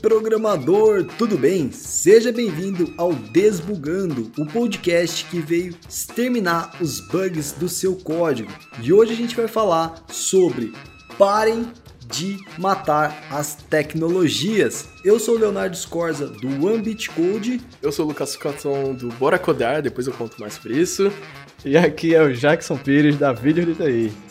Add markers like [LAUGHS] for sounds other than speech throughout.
programador, tudo bem? Seja bem-vindo ao Desbugando, o podcast que veio exterminar os bugs do seu código. E hoje a gente vai falar sobre parem de matar as tecnologias. Eu sou o Leonardo Scorza do Ambit Code. Eu sou o Lucas Cotton do Bora Codar, depois eu conto mais sobre isso. E aqui é o Jackson Pires da Vídeo de TI.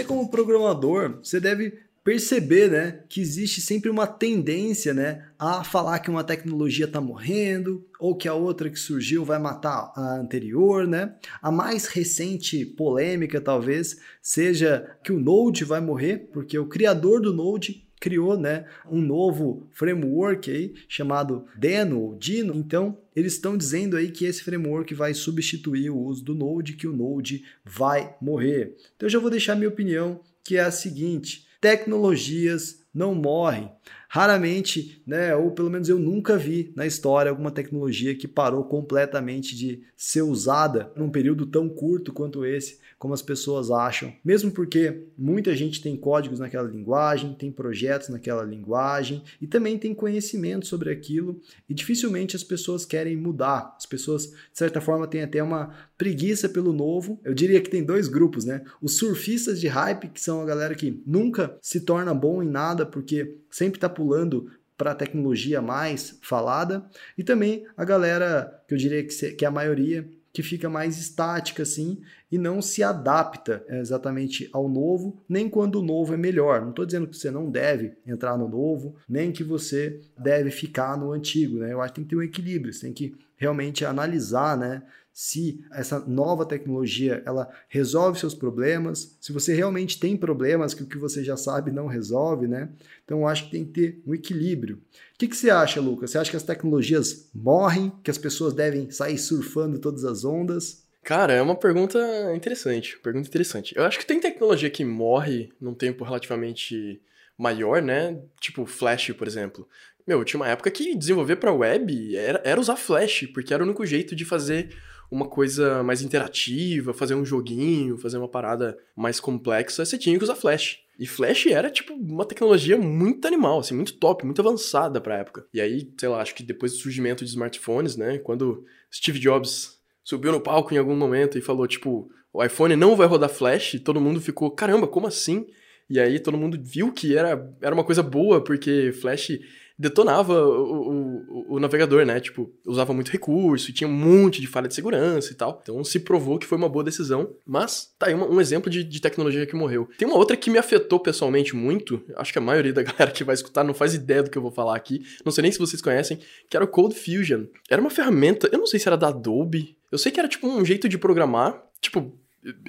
Você como programador, você deve perceber, né, que existe sempre uma tendência, né, a falar que uma tecnologia está morrendo ou que a outra que surgiu vai matar a anterior, né? A mais recente polêmica talvez seja que o Node vai morrer porque o criador do Node criou, né, um novo framework aí chamado Deno ou Dino. Então, eles estão dizendo aí que esse framework vai substituir o uso do Node, que o Node vai morrer. Então, eu já vou deixar minha opinião, que é a seguinte: tecnologias não morrem. Raramente, né, ou pelo menos eu nunca vi na história alguma tecnologia que parou completamente de ser usada num período tão curto quanto esse como as pessoas acham. Mesmo porque muita gente tem códigos naquela linguagem, tem projetos naquela linguagem e também tem conhecimento sobre aquilo e dificilmente as pessoas querem mudar. As pessoas, de certa forma, têm até uma preguiça pelo novo. Eu diria que tem dois grupos, né? Os surfistas de hype, que são a galera que nunca se torna bom em nada porque sempre está pulando para a tecnologia mais falada, e também a galera que eu diria que é a maioria que fica mais estática assim e não se adapta é, exatamente ao novo, nem quando o novo é melhor. Não estou dizendo que você não deve entrar no novo, nem que você deve ficar no antigo. Né? Eu acho que tem que ter um equilíbrio, você tem que realmente analisar né, se essa nova tecnologia ela resolve seus problemas, se você realmente tem problemas que o que você já sabe não resolve, né? Então eu acho que tem que ter um equilíbrio. O que, que você acha, Lucas? Você acha que as tecnologias morrem, que as pessoas devem sair surfando todas as ondas? Cara, é uma pergunta interessante, pergunta interessante. Eu acho que tem tecnologia que morre num tempo relativamente maior, né? Tipo Flash, por exemplo. Meu, tinha uma época que desenvolver para web era, era usar Flash, porque era o único jeito de fazer uma coisa mais interativa, fazer um joguinho, fazer uma parada mais complexa, você tinha que usar Flash. E Flash era, tipo, uma tecnologia muito animal, assim, muito top, muito avançada pra época. E aí, sei lá, acho que depois do surgimento de smartphones, né, quando Steve Jobs subiu no palco em algum momento e falou, tipo, o iPhone não vai rodar Flash, todo mundo ficou, caramba, como assim? E aí todo mundo viu que era, era uma coisa boa, porque Flash detonava o, o, o, navegador, né? Tipo, usava muito recurso tinha um monte de falha de segurança e tal. Então se provou que foi uma boa decisão. Mas tá aí um, um exemplo de, de, tecnologia que morreu. Tem uma outra que me afetou pessoalmente muito. Acho que a maioria da [LAUGHS] galera que vai escutar não faz ideia do que eu vou falar aqui. Não sei nem se vocês conhecem, que era o Code Fusion. Era uma ferramenta, eu não sei se era da Adobe. Eu sei que era tipo um jeito de programar. Tipo,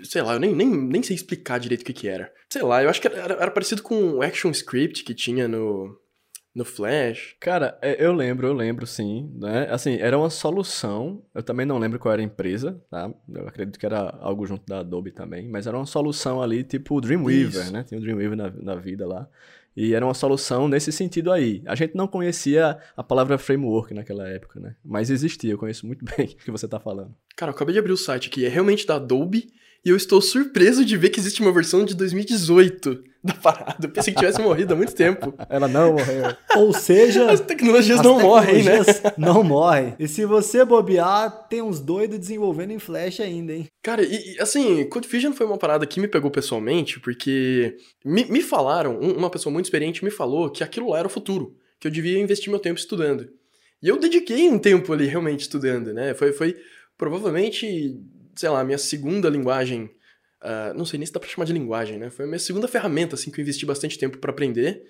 sei lá, eu nem, nem, nem sei explicar direito o que que era. Sei lá, eu acho que era, era parecido com o ActionScript que tinha no, no Flash. Cara, é, eu lembro, eu lembro sim, né? Assim, era uma solução, eu também não lembro qual era a empresa, tá? Eu acredito que era algo junto da Adobe também, mas era uma solução ali, tipo o Dreamweaver, Isso. né? Tinha o Dreamweaver na, na vida lá. E era uma solução nesse sentido aí. A gente não conhecia a palavra framework naquela época, né? Mas existia, eu conheço muito [LAUGHS] bem o que você tá falando. Cara, eu acabei de abrir o site aqui, é realmente da Adobe, e eu estou surpreso de ver que existe uma versão de 2018 da parada. Eu pensei que tivesse morrido há muito tempo. [LAUGHS] Ela não morreu. Ou seja, as tecnologias as não tecnologias morrem, né? [LAUGHS] Não morrem. E se você bobear, tem uns doidos desenvolvendo em Flash ainda, hein? Cara, e, assim, Code Fusion foi uma parada que me pegou pessoalmente, porque me, me falaram, uma pessoa muito experiente me falou que aquilo lá era o futuro, que eu devia investir meu tempo estudando. E eu dediquei um tempo ali realmente estudando, né? Foi, foi provavelmente sei lá, minha segunda linguagem. Uh, não sei nem se dá pra chamar de linguagem, né? Foi a minha segunda ferramenta, assim, que eu investi bastante tempo para aprender.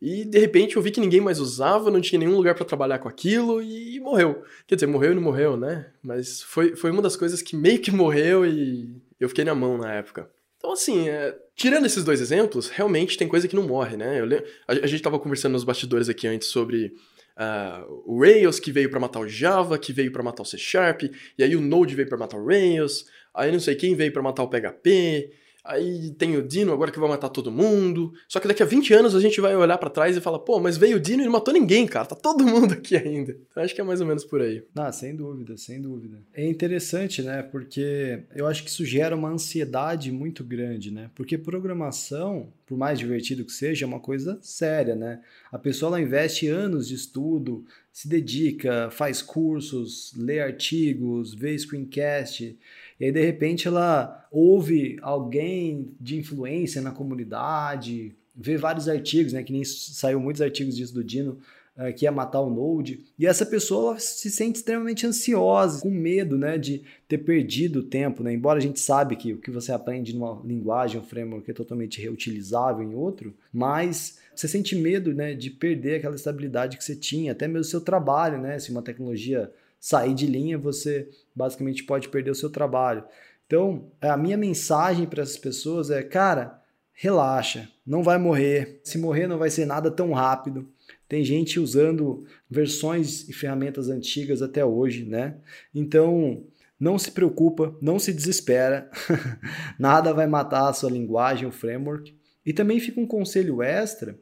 E de repente eu vi que ninguém mais usava, não tinha nenhum lugar para trabalhar com aquilo e morreu. Quer dizer, morreu e não morreu, né? Mas foi, foi uma das coisas que meio que morreu e eu fiquei na mão na época. Então, assim, é, tirando esses dois exemplos, realmente tem coisa que não morre, né? Eu, a, a gente tava conversando nos bastidores aqui antes sobre uh, o Rails que veio para matar o Java, que veio para matar o C Sharp, e aí o Node veio para matar o Rails, aí não sei quem veio para matar o PHP, Aí tem o Dino agora que vai matar todo mundo. Só que daqui a 20 anos a gente vai olhar para trás e falar, pô, mas veio o Dino e não matou ninguém, cara. Tá todo mundo aqui ainda. Então acho que é mais ou menos por aí. Ah, sem dúvida, sem dúvida. É interessante, né? Porque eu acho que isso gera uma ansiedade muito grande, né? Porque programação, por mais divertido que seja, é uma coisa séria, né? A pessoa ela investe anos de estudo, se dedica, faz cursos, lê artigos, vê screencast e aí, de repente, ela ouve alguém de influência na comunidade, vê vários artigos, né? Que nem saiu muitos artigos disso do Dino, uh, que ia matar o Node. E essa pessoa se sente extremamente ansiosa, com medo, né? De ter perdido o tempo, né? Embora a gente sabe que o que você aprende numa linguagem, um framework é totalmente reutilizável em outro, mas você sente medo, né? De perder aquela estabilidade que você tinha, até mesmo o seu trabalho, né? Se uma tecnologia sair de linha, você basicamente pode perder o seu trabalho. Então, a minha mensagem para essas pessoas é, cara, relaxa, não vai morrer. Se morrer não vai ser nada tão rápido. Tem gente usando versões e ferramentas antigas até hoje, né? Então, não se preocupa, não se desespera. [LAUGHS] nada vai matar a sua linguagem, o framework. E também fica um conselho extra,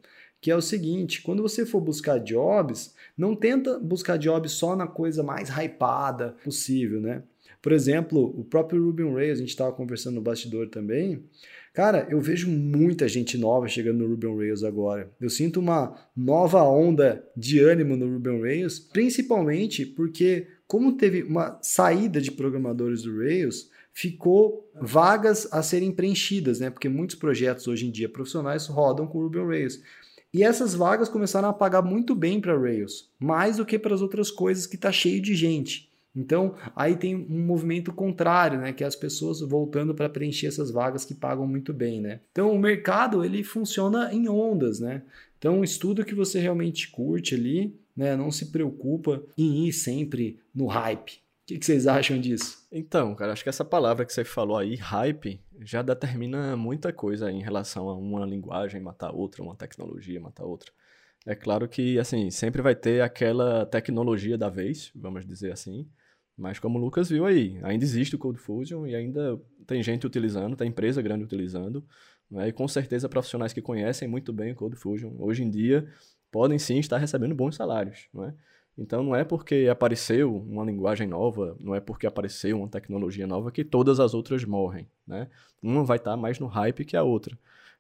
que é o seguinte, quando você for buscar jobs, não tenta buscar job só na coisa mais hypada possível, né? Por exemplo, o próprio Ruby on Rails, a gente estava conversando no bastidor também. Cara, eu vejo muita gente nova chegando no Ruby on Rails agora. Eu sinto uma nova onda de ânimo no Ruby on Rails, principalmente porque como teve uma saída de programadores do Rails, ficou vagas a serem preenchidas, né? Porque muitos projetos hoje em dia profissionais rodam com Ruby on Rails. E essas vagas começaram a pagar muito bem para Rails, mais do que para as outras coisas que está cheio de gente. Então, aí tem um movimento contrário, né, que é as pessoas voltando para preencher essas vagas que pagam muito bem, né? Então, o mercado ele funciona em ondas, né? Então, estuda o que você realmente curte ali, né? Não se preocupa em ir sempre no hype. O que, que vocês acham disso? Então, cara, acho que essa palavra que você falou aí, hype, já determina muita coisa em relação a uma linguagem matar outra, uma tecnologia matar outra. É claro que, assim, sempre vai ter aquela tecnologia da vez, vamos dizer assim, mas como o Lucas viu aí, ainda existe o Code Fusion e ainda tem gente utilizando, tem empresa grande utilizando, né? e com certeza profissionais que conhecem muito bem o Code Fusion, hoje em dia, podem sim estar recebendo bons salários, não é? Então não é porque apareceu uma linguagem nova, não é porque apareceu uma tecnologia nova que todas as outras morrem, né? Uma vai estar tá mais no hype que a outra.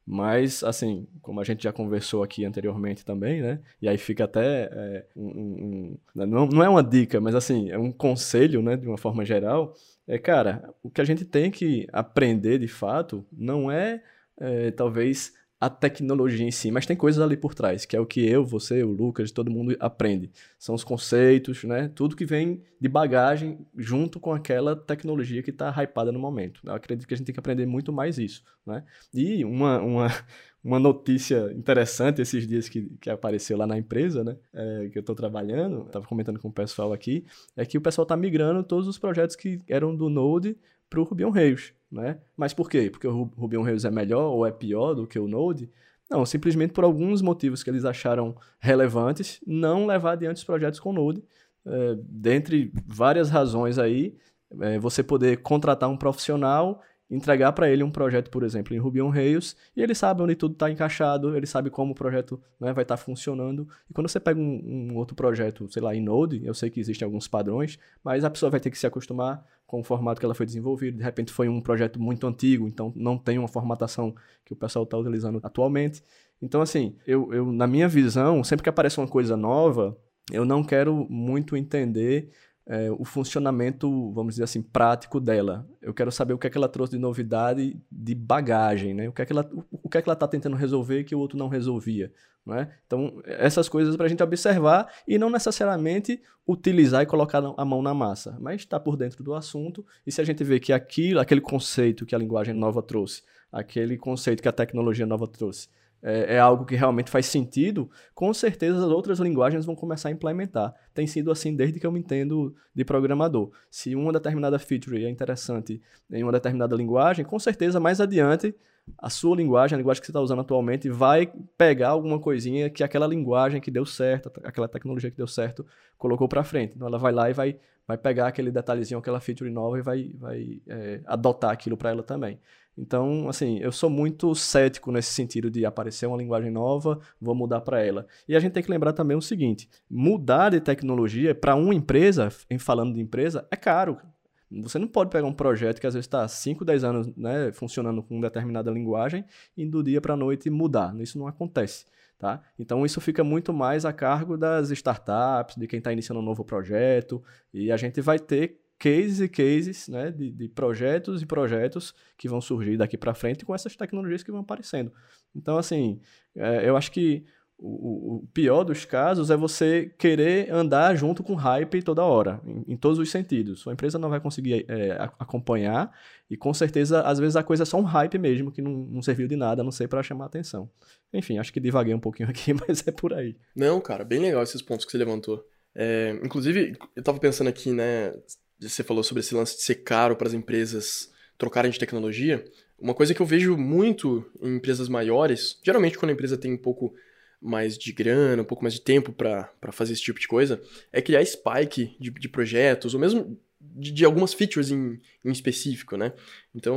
Mas, assim, como a gente já conversou aqui anteriormente também, né? E aí fica até é, um, um, um, não, não é uma dica, mas assim, é um conselho, né? De uma forma geral. É, cara, o que a gente tem que aprender de fato não é, é talvez a tecnologia em si, mas tem coisas ali por trás, que é o que eu, você, o Lucas, todo mundo aprende. São os conceitos, né? Tudo que vem de bagagem junto com aquela tecnologia que está hypada no momento. Eu acredito que a gente tem que aprender muito mais isso, né? E uma, uma, [LAUGHS] uma notícia interessante esses dias que, que apareceu lá na empresa, né? É, que eu estou trabalhando, estava comentando com o pessoal aqui, é que o pessoal está migrando todos os projetos que eram do Node para o Ruby on Rails. Né? Mas por quê? Porque o Ruby on Rails é melhor ou é pior do que o Node? Não, simplesmente por alguns motivos que eles acharam relevantes, não levar adiante os projetos com Node. É, dentre várias razões aí, é, você poder contratar um profissional entregar para ele um projeto, por exemplo, em Ruby on Rails, e ele sabe onde tudo está encaixado, ele sabe como o projeto né, vai estar tá funcionando. E quando você pega um, um, outro projeto, sei lá, em Node, eu sei que existem alguns padrões, mas a pessoa vai ter que se acostumar com o formato que ela foi desenvolvida. De repente foi um projeto muito antigo, então não tem uma formatação que o pessoal está utilizando atualmente. Então, assim, eu, eu, na minha visão, sempre que aparece uma coisa nova, eu não quero muito entender é, o funcionamento, vamos dizer assim, prático dela. Eu quero saber o que é que ela trouxe de novidade, de bagagem, né? O que é que ela o que é que ela está tentando resolver que o outro não resolvia, não é? Então essas coisas para a gente observar e não necessariamente utilizar e colocar a mão na massa, mas estar tá por dentro do assunto e se a gente vê que aquilo, aquele conceito que a linguagem nova trouxe, aquele conceito que a tecnologia nova trouxe é, é, algo que realmente faz sentido, com certeza as outras linguagens vão começar a implementar. Tem sido assim desde que eu me entendo de programador. Se uma determinada feature é interessante em uma determinada linguagem, com certeza mais adiante a sua linguagem, a linguagem que você está usando atualmente, vai pegar alguma coisinha que aquela linguagem que deu certo, aquela tecnologia que deu certo, colocou para frente. Então ela vai lá e vai, vai pegar aquele detalhezinho, aquela feature nova e vai, vai é, adotar aquilo para ela também. Então, assim, eu sou muito cético nesse sentido de aparecer uma linguagem nova, vou mudar para ela. E a gente tem que lembrar também o seguinte: mudar de tecnologia para uma empresa, em falando de empresa, é caro. Você não pode pegar um projeto que às vezes está 5, 10 anos né, funcionando com determinada linguagem e do dia para a noite mudar. Isso não acontece. Tá? Então isso fica muito mais a cargo das startups, de quem está iniciando um novo projeto, e a gente vai ter cases e cases né, de, de projetos e projetos que vão surgir daqui para frente com essas tecnologias que vão aparecendo. Então, assim, é, eu acho que o, o, pior dos casos é você querer andar junto com hype toda hora, em, em todos os sentidos. Sua empresa não vai conseguir é, acompanhar e com certeza, às vezes, a coisa é só um hype mesmo, que não, não serviu de nada, a não sei para chamar atenção. Enfim, acho que divaguei um pouquinho [LAUGHS] aqui, mas é por aí. Não, cara, bem legal esses pontos que você levantou. É, inclusive, eu tava pensando aqui, né, você falou sobre esse lance de ser caro para as empresas trocarem de tecnologia. Uma coisa que eu vejo muito em empresas maiores, geralmente quando a empresa tem um pouco mais de grana, um pouco mais de tempo para fazer esse tipo de coisa, é criar spike de, de projetos, ou mesmo de, de, algumas features em, em específico, né? Então,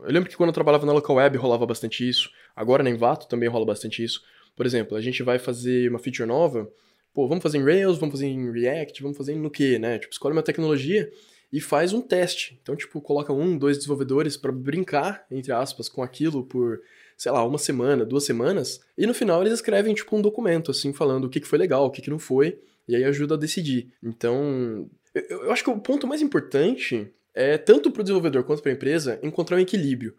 eu lembro que quando eu trabalhava na local web rolava bastante isso, agora na Envato também rola bastante isso. Por exemplo, a gente vai fazer uma feature nova, pô, vamos fazer em Rails, vamos fazer em React, vamos fazer no quê, né? Tipo, escolhe uma tecnologia e faz um teste. Então, tipo, coloca um, dois desenvolvedores para brincar, entre aspas, com aquilo por, sei lá, uma semana, duas semanas, e no final eles escrevem, tipo, um documento, assim, falando o que, que foi legal, o que, que não foi, e aí ajuda a decidir. Então, eu, eu acho que o ponto mais importante é, tanto para o desenvolvedor quanto para a empresa, encontrar um equilíbrio.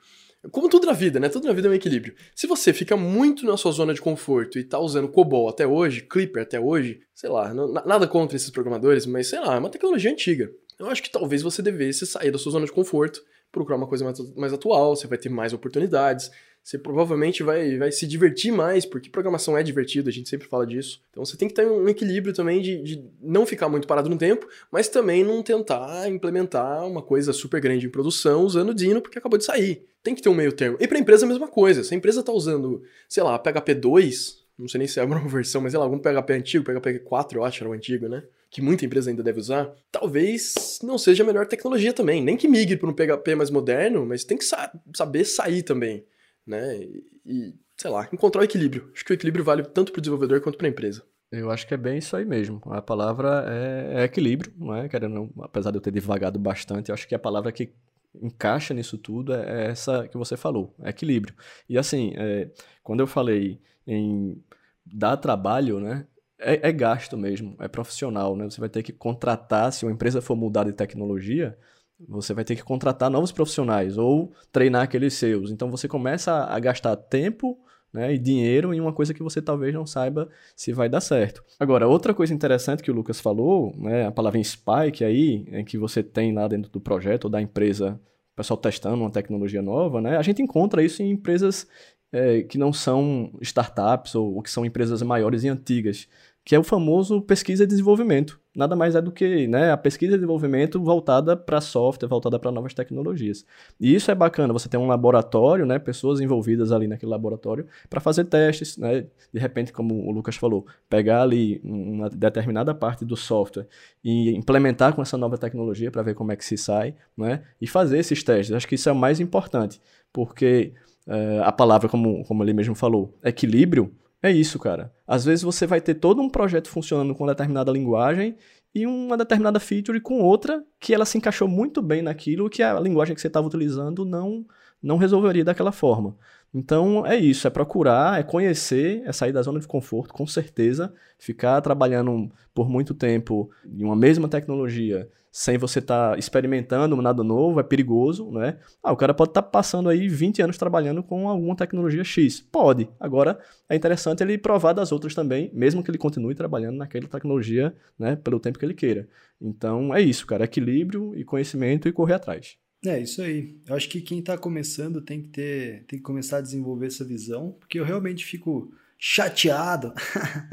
Como tudo na vida, né? Tudo na vida é um equilíbrio. Se você fica muito na sua zona de conforto e tá usando COBOL até hoje, Clipper até hoje, sei lá, não, nada contra esses programadores, mas sei lá, é uma tecnologia antiga. Eu acho que talvez você devesse sair da sua zona de conforto, procurar uma coisa mais, mais atual, você vai ter mais oportunidades, você provavelmente vai, vai se divertir mais, porque programação é divertido, a gente sempre fala disso. Então você tem que ter um equilíbrio também de, de não ficar muito parado no tempo, mas também não tentar implementar uma coisa super grande em produção usando o Dino porque acabou de sair. Tem que ter um meio termo. E para a empresa a mesma coisa. Se a empresa está usando, sei lá, PHP 2, não sei nem se é uma [LAUGHS] versão, mas sei lá, algum PHP antigo, PHP 4 eu acho era o antigo, né? Que muita empresa ainda deve usar, talvez não seja a melhor tecnologia também. Nem que migre para um PHP mais moderno, mas tem que sa saber sair também né? E, sei lá, encontrar o equilíbrio. Acho que o equilíbrio vale tanto para o desenvolvedor quanto para a empresa. Eu acho que é bem isso aí mesmo. A palavra é, é equilíbrio, não é? Querendo, apesar de eu ter divagado bastante, eu acho que a palavra que encaixa nisso tudo é, é essa que você falou, é equilíbrio. E assim, é, quando eu falei em dar trabalho, né? É, é, gasto mesmo, é profissional, né? Você vai ter que contratar, se uma empresa for mudar de tecnologia, você vai ter que contratar novos profissionais ou treinar aqueles seus. Então você começa a gastar tempo né, e dinheiro em uma coisa que você talvez não saiba se vai dar certo. Agora, outra coisa interessante que o Lucas falou, né, a palavra spike aí, é que você tem lá dentro do projeto ou da empresa, o pessoal testando uma tecnologia nova, né, a gente encontra isso em empresas é, que não são startups ou, ou que são empresas maiores e antigas que é o famoso pesquisa e desenvolvimento. Nada mais é do que né, a pesquisa e desenvolvimento voltada para software, voltada para novas tecnologias. E isso é bacana, você tem um laboratório, né, pessoas envolvidas ali naquele laboratório para fazer testes, né, de repente, como o Lucas falou, pegar ali uma determinada parte do software e implementar com essa nova tecnologia para ver como é que se sai, né, e fazer esses testes. Acho que isso é o mais importante, porque é, a palavra, como, como ele mesmo falou, equilíbrio, é isso, cara. Às vezes você vai ter todo um projeto funcionando com determinada linguagem e uma determinada feature com outra que ela se encaixou muito bem naquilo que a linguagem que você estava utilizando não não resolveria daquela forma. Então é isso, é procurar, é conhecer, é sair da zona de conforto, com certeza. Ficar trabalhando por muito tempo em uma mesma tecnologia sem você estar tá experimentando nada novo é perigoso, né? Ah, o cara pode estar tá passando aí 20 anos trabalhando com alguma tecnologia X. Pode. Agora é interessante ele provar das outras também, mesmo que ele continue trabalhando naquela tecnologia, né, pelo tempo que ele queira. Então é isso, cara, equilíbrio e conhecimento e correr atrás. É, isso aí. Eu acho que quem está começando tem que ter, tem que começar a desenvolver essa visão, porque eu realmente fico chateado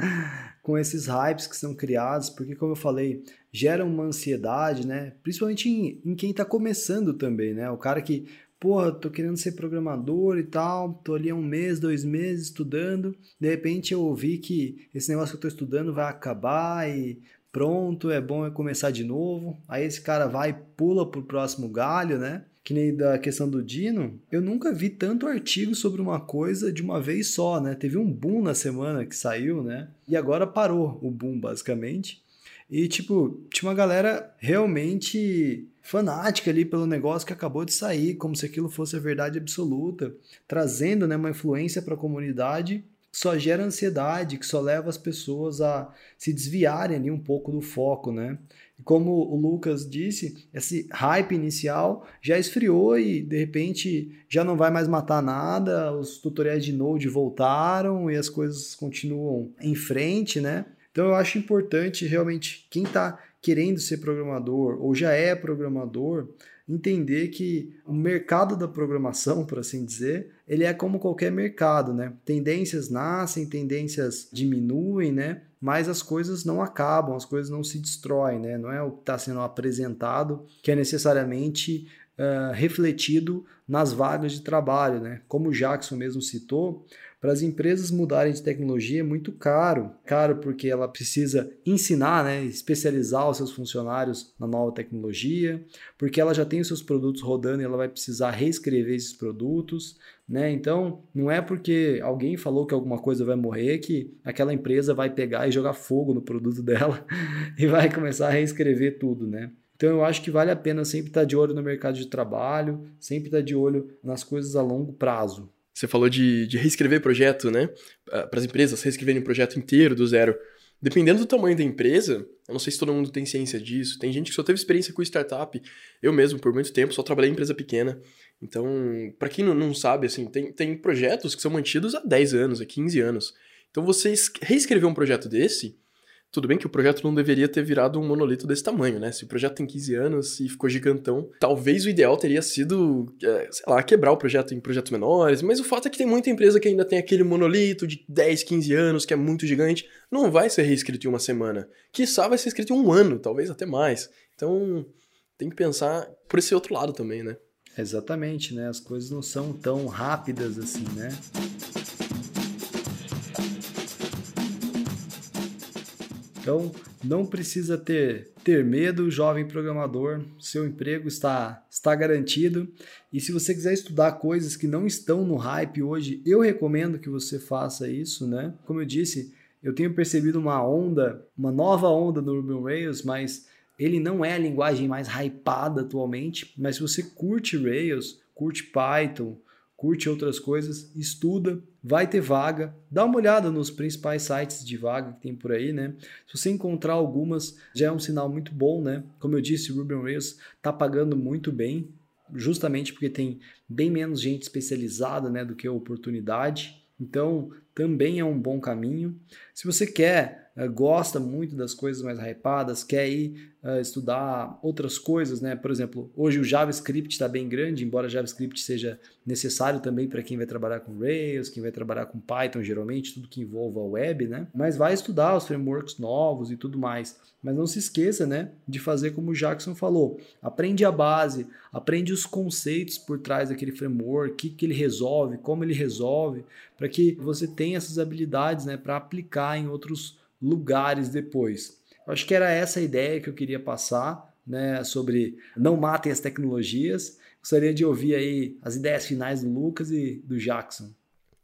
[LAUGHS] com esses hypes que são criados, porque como eu falei, geram uma ansiedade, né? Principalmente em, em quem está começando também, né? O cara que, porra, tô querendo ser programador e tal, tô ali há um mês, dois meses estudando, de repente eu ouvi que esse negócio que eu tô estudando vai acabar e pronto, é bom começar de novo. Aí esse cara vai e pula pro próximo galho, né? que nem da questão do Dino, eu nunca vi tanto artigo sobre uma coisa de uma vez só, né? Teve um boom na semana que saiu, né? E agora parou o boom, basicamente. E, tipo, tinha uma galera realmente fanática ali pelo negócio que acabou de sair, como se aquilo fosse a verdade absoluta, trazendo né, uma influência para a comunidade que só gera ansiedade, que só leva as pessoas a se desviarem ali um pouco do foco, né? E como o Lucas disse, esse hype inicial já esfriou e de repente já não vai mais matar nada, os tutoriais de Node voltaram e as coisas continuam em frente, né? Então eu acho importante realmente quem está querendo ser programador ou já é programador entender que o mercado da programação, por assim dizer, ele é como qualquer mercado, né? Tendências nascem, tendências diminuem, né? Mas as coisas não acabam, as coisas não se destroem, né? Não é o que está sendo apresentado que é necessariamente uh, refletido nas vagas de trabalho, né? Como o Jackson mesmo citou, para as empresas mudarem de tecnologia é muito caro. Caro porque ela precisa ensinar, né, especializar os seus funcionários na nova tecnologia, porque ela já tem os seus produtos rodando e ela vai precisar reescrever esses produtos. Né? Então, não é porque alguém falou que alguma coisa vai morrer que aquela empresa vai pegar e jogar fogo no produto [LAUGHS] dela e vai começar a reescrever tudo, né? Então eu acho que vale a pena sempre estar de olho no mercado de trabalho, sempre estar de olho nas coisas a longo prazo. Você falou de, de reescrever projeto, né? Para as empresas reescreverem o projeto inteiro do zero. Dependendo do tamanho da empresa, eu não sei se todo mundo tem ciência disso, tem gente que só teve experiência com startup. Eu mesmo, por muito tempo, só trabalhei em empresa pequena. Então, para quem não, não sabe, assim, tem, tem projetos que são mantidos há 10 anos, há 15 anos. Então, você reescrever um projeto desse tudo bem que o projeto não deveria ter virado um monolito desse tamanho, né? Se o projeto tem 15 anos e ficou gigantão, talvez o ideal teria sido, é, sei lá, quebrar o projeto em projetos menores, mas o fato é que tem muita empresa que ainda tem aquele monolito de 10, 15 anos, que é muito gigante, não vai ser reescrito em uma semana. Quiçá vai ser escrito em um ano, talvez até mais. Então, tem que pensar por esse outro lado também, né? Exatamente, né? As coisas não são tão rápidas assim, né? Então, não precisa ter, ter medo, jovem programador, seu emprego está, está garantido. E se você quiser estudar coisas que não estão no hype hoje, eu recomendo que você faça isso, né? Como eu disse, eu tenho percebido uma onda, uma nova onda no Ruby on Rails, mas ele não é a linguagem mais hypada atualmente. Mas se você curte Rails, curte Python, curte outras coisas, estuda, vai ter vaga, dá uma olhada nos principais sites de vaga que tem por aí, né? Se você encontrar algumas, já é um sinal muito bom, né? Como eu disse, o Ruby on Rails está pagando muito bem, justamente porque tem bem menos gente especializada, né, do que a oportunidade. Então, também é um bom caminho. Se você quer, uh, gosta muito das coisas mais hypadas, quer ir uh, estudar outras coisas, né? Por exemplo, hoje o JavaScript está bem grande, embora JavaScript seja necessário também para quem vai trabalhar com Rails, quem vai trabalhar com Python, geralmente, tudo que envolva web, né? Mas vai estudar os frameworks novos e tudo mais. Mas não se esqueça, né, de fazer como o Jackson falou. Aprende a base, aprende os conceitos por trás daquele framework, o que, que ele resolve, como ele resolve, para que você tenha essas habilidades, né, para aplicar em outros lugares depois. Eu acho que era essa a ideia que eu queria passar, né, sobre não matem as tecnologias. Gostaria de ouvir aí as ideias finais do Lucas e do Jackson.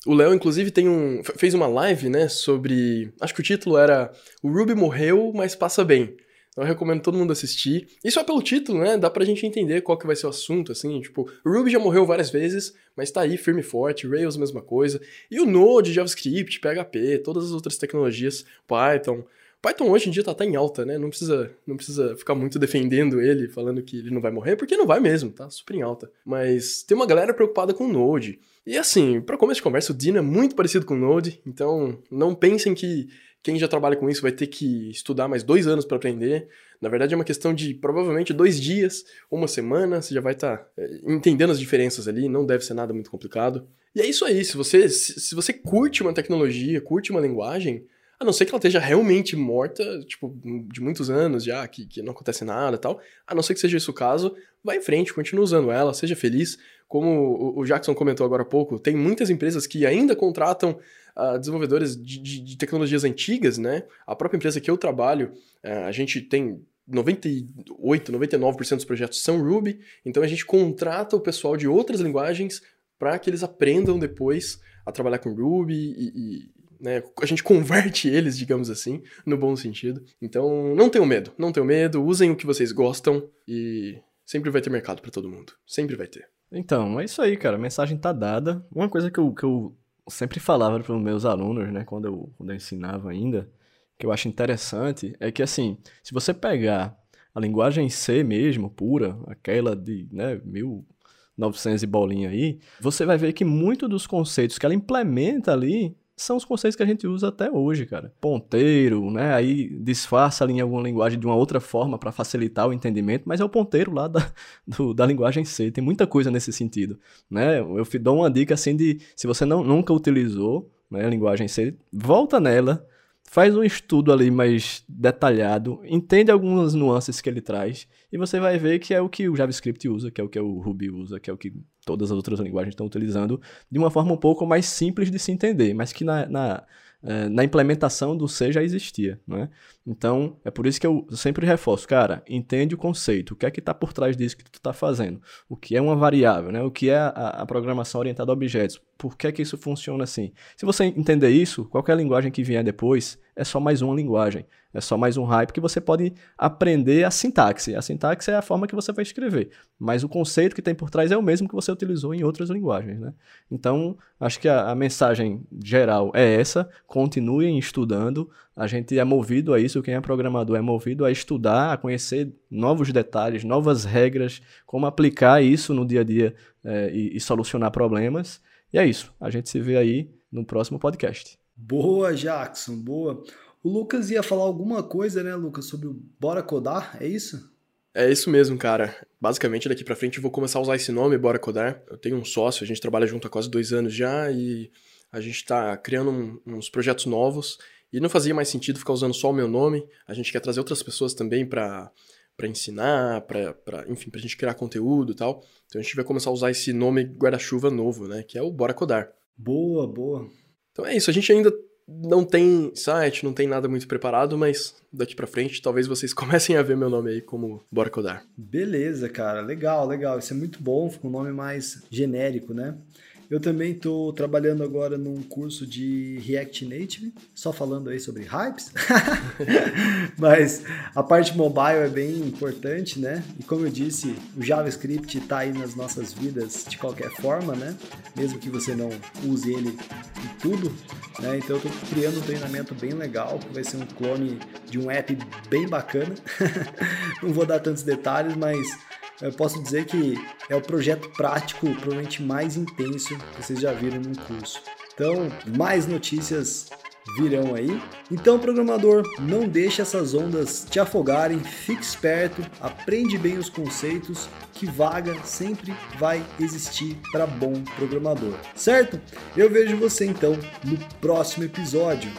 O Léo, inclusive, tem um, fez uma live, né, sobre. Acho que o título era O Ruby morreu, mas passa bem. Então eu recomendo todo mundo assistir. E só pelo título, né, dá pra gente entender qual que vai ser o assunto, assim, tipo, o Ruby já morreu várias vezes, mas tá aí firme e forte, Rails mesma coisa. E o Node, JavaScript, PHP, todas as outras tecnologias, Python. Python hoje em dia tá, tá em alta, né? Não precisa, não precisa ficar muito defendendo ele, falando que ele não vai morrer, porque não vai mesmo, tá super em alta. Mas tem uma galera preocupada com o Node. E assim, para começo de conversa, o Dino é muito parecido com o Node, então não pensem que quem já trabalha com isso vai ter que estudar mais dois anos para aprender. Na verdade, é uma questão de provavelmente dois dias, uma semana, você já vai estar tá, é, entendendo as diferenças ali, não deve ser nada muito complicado. E é isso aí, se você, se, se você curte uma tecnologia, curte uma linguagem, a não ser que ela esteja realmente morta, tipo, de muitos anos já, que, que não acontece nada e tal. A não ser que seja esse o caso, vai em frente, continue usando ela, seja feliz. Como o Jackson comentou agora há pouco, tem muitas empresas que ainda contratam uh, desenvolvedores de, de, de, tecnologias antigas, né? A própria empresa que eu trabalho, uh, a gente tem 98, 99% dos projetos são Ruby, então a gente contrata o pessoal de outras linguagens para que eles aprendam depois a trabalhar com Ruby e, e né, a gente converte [LAUGHS] eles, digamos assim, no bom sentido. Então, não tenham medo, não tenham medo, usem o que vocês gostam e sempre vai ter mercado para todo mundo, sempre vai ter. Então, é isso aí, cara, a mensagem tá dada. Uma coisa que eu, que eu sempre falava para os meus alunos, né, quando eu, quando eu ensinava ainda, que eu acho interessante, é que assim, se você pegar a linguagem C mesmo, pura, aquela de, né, 1900 e bolinha aí, você vai ver que muito dos conceitos que ela implementa ali são os conceitos que a gente usa até hoje, cara. Ponteiro, né? Aí disfarça ali em alguma linguagem de uma outra forma para facilitar o entendimento, mas é o ponteiro lá da, [LAUGHS] do, da linguagem C. Tem muita coisa nesse sentido, né? Eu dou uma dica assim de, se você não, nunca utilizou né, a linguagem C, volta nela, faz um estudo ali mais detalhado, entende algumas nuances que ele traz e você vai ver que é o que o JavaScript usa, que é o que o Ruby usa, que é o que todas as outras linguagens estão utilizando, de uma forma um pouco mais simples de se entender, mas que na, na é, na implementação do C já existia, né? Então, é por isso que eu sempre reforço, cara, entende o conceito, o que é que está por trás disso que tu está fazendo, o que é uma variável, né? O que é a, a, programação orientada a objetos, por que é que isso funciona assim? Se você entender isso, qualquer linguagem que vier depois é só mais uma linguagem, é só mais um hype que você pode aprender a sintaxe. A sintaxe é a forma que você vai escrever, mas o conceito que tem por trás é o mesmo que você utilizou em outras linguagens, né? Então, acho que a, a mensagem geral é essa, continuem estudando, a gente é movido a isso, quem é programador é movido a estudar, a conhecer novos detalhes, novas regras, como aplicar isso no dia a dia é, e, e solucionar problemas. E é isso, a gente se vê aí no próximo podcast. Boa, Jackson, boa. O Lucas ia falar alguma coisa, né, Lucas, sobre o Bora Codar, é isso? É isso mesmo, cara. Basicamente, daqui para frente eu vou começar a usar esse nome, Bora Codar. Eu tenho um sócio, a gente trabalha junto há quase dois anos já e a gente está criando um, uns projetos novos e não fazia mais sentido ficar usando só o meu nome. A gente quer trazer outras pessoas também para para ensinar, para enfim, pra gente criar conteúdo e tal. Então a gente vai começar a usar esse nome guarda-chuva novo, né, que é o Bora Codar. Boa, boa. Então é isso, a gente ainda não tem site, não tem nada muito preparado, mas daqui para frente talvez vocês [LAUGHS] comecem a ver meu nome aí como Bora Codar. Beleza, cara, legal, legal. Isso é muito bom, fica um nome mais genérico, né? Eu também estou trabalhando agora num curso de React Native, só falando aí sobre hypes. [LAUGHS] Mas a parte mobile é bem importante, né? E como eu disse, o JavaScript está aí nas nossas vidas de qualquer forma, né? Mesmo que você não use ele em tudo, né? Então eu estou criando um treinamento bem legal, que vai ser um clone de um app bem bacana. [LAUGHS] não vou dar tantos detalhes, mas eu posso dizer que é o projeto prático, provavelmente mais intenso que vocês já viram no curso. Então, mais notícias virão aí. Então, programador, não deixe essas ondas te afogarem, fique esperto, aprende bem os conceitos, que vaga sempre vai existir para bom programador, certo? Eu vejo você então no próximo episódio.